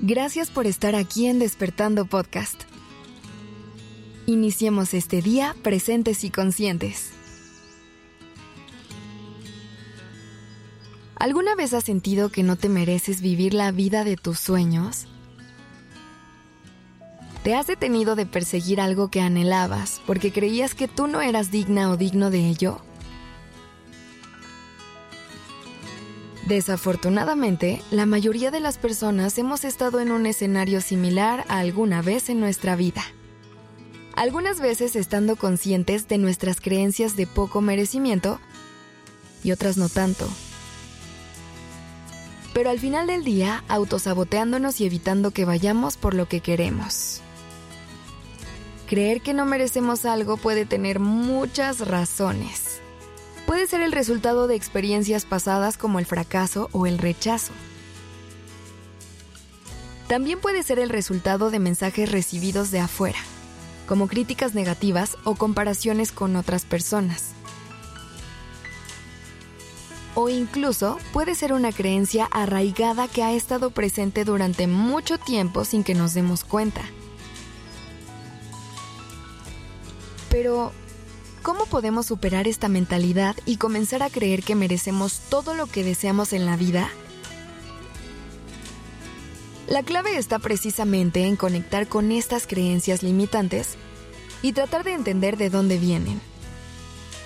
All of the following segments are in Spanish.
Gracias por estar aquí en Despertando Podcast. Iniciemos este día presentes y conscientes. ¿Alguna vez has sentido que no te mereces vivir la vida de tus sueños? ¿Te has detenido de perseguir algo que anhelabas porque creías que tú no eras digna o digno de ello? Desafortunadamente, la mayoría de las personas hemos estado en un escenario similar a alguna vez en nuestra vida. Algunas veces estando conscientes de nuestras creencias de poco merecimiento y otras no tanto. Pero al final del día, autosaboteándonos y evitando que vayamos por lo que queremos. Creer que no merecemos algo puede tener muchas razones puede ser el resultado de experiencias pasadas como el fracaso o el rechazo. También puede ser el resultado de mensajes recibidos de afuera, como críticas negativas o comparaciones con otras personas. O incluso puede ser una creencia arraigada que ha estado presente durante mucho tiempo sin que nos demos cuenta. Pero, ¿Cómo podemos superar esta mentalidad y comenzar a creer que merecemos todo lo que deseamos en la vida? La clave está precisamente en conectar con estas creencias limitantes y tratar de entender de dónde vienen.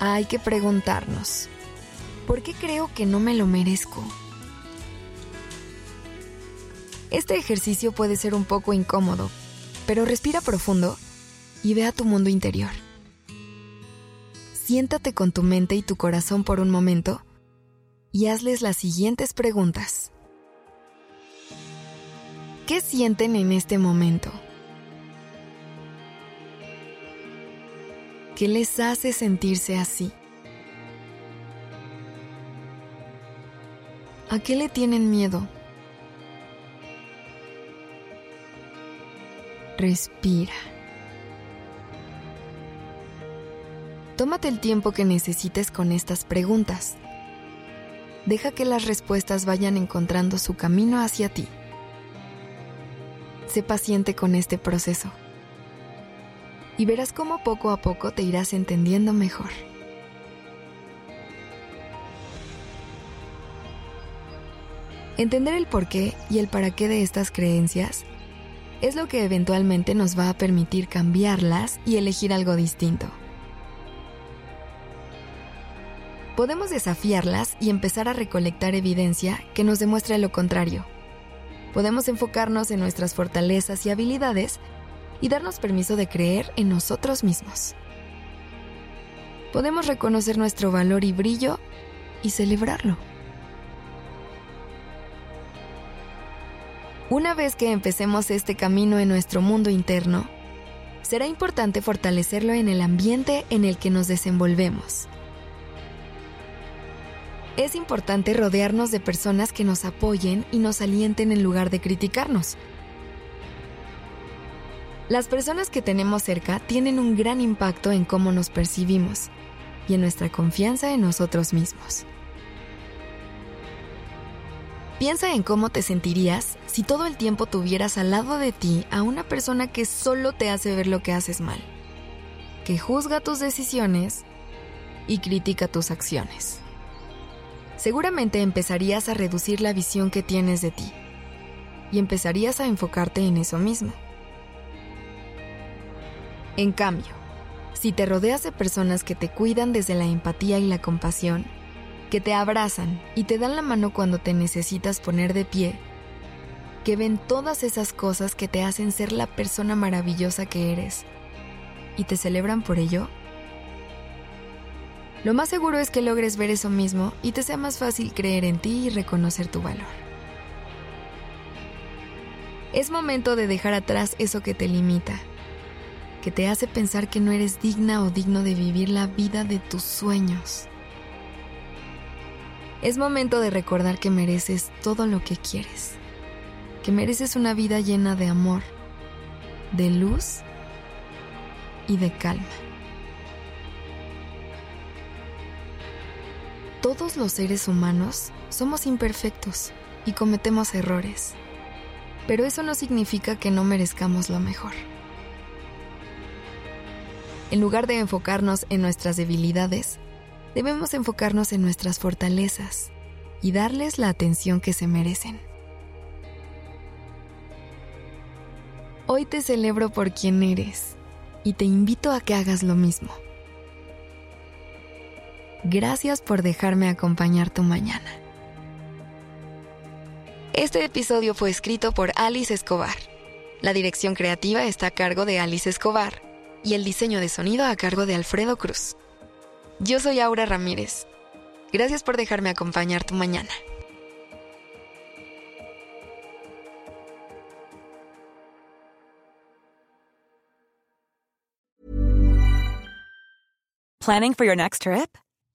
Hay que preguntarnos, ¿por qué creo que no me lo merezco? Este ejercicio puede ser un poco incómodo, pero respira profundo y ve a tu mundo interior siéntate con tu mente y tu corazón por un momento y hazles las siguientes preguntas. ¿Qué sienten en este momento? ¿Qué les hace sentirse así? ¿A qué le tienen miedo? Respira. Tómate el tiempo que necesites con estas preguntas. Deja que las respuestas vayan encontrando su camino hacia ti. Sé paciente con este proceso y verás cómo poco a poco te irás entendiendo mejor. Entender el porqué y el para qué de estas creencias es lo que eventualmente nos va a permitir cambiarlas y elegir algo distinto. Podemos desafiarlas y empezar a recolectar evidencia que nos demuestre lo contrario. Podemos enfocarnos en nuestras fortalezas y habilidades y darnos permiso de creer en nosotros mismos. Podemos reconocer nuestro valor y brillo y celebrarlo. Una vez que empecemos este camino en nuestro mundo interno, será importante fortalecerlo en el ambiente en el que nos desenvolvemos es importante rodearnos de personas que nos apoyen y nos alienten en lugar de criticarnos. Las personas que tenemos cerca tienen un gran impacto en cómo nos percibimos y en nuestra confianza en nosotros mismos. Piensa en cómo te sentirías si todo el tiempo tuvieras al lado de ti a una persona que solo te hace ver lo que haces mal, que juzga tus decisiones y critica tus acciones seguramente empezarías a reducir la visión que tienes de ti y empezarías a enfocarte en eso mismo. En cambio, si te rodeas de personas que te cuidan desde la empatía y la compasión, que te abrazan y te dan la mano cuando te necesitas poner de pie, que ven todas esas cosas que te hacen ser la persona maravillosa que eres y te celebran por ello, lo más seguro es que logres ver eso mismo y te sea más fácil creer en ti y reconocer tu valor. Es momento de dejar atrás eso que te limita, que te hace pensar que no eres digna o digno de vivir la vida de tus sueños. Es momento de recordar que mereces todo lo que quieres, que mereces una vida llena de amor, de luz y de calma. Todos los seres humanos somos imperfectos y cometemos errores. pero eso no significa que no merezcamos lo mejor. En lugar de enfocarnos en nuestras debilidades, debemos enfocarnos en nuestras fortalezas y darles la atención que se merecen. Hoy te celebro por quien eres y te invito a que hagas lo mismo. Gracias por dejarme acompañar tu mañana. Este episodio fue escrito por Alice Escobar. La dirección creativa está a cargo de Alice Escobar y el diseño de sonido a cargo de Alfredo Cruz. Yo soy Aura Ramírez. Gracias por dejarme acompañar tu mañana. Planning for your next trip?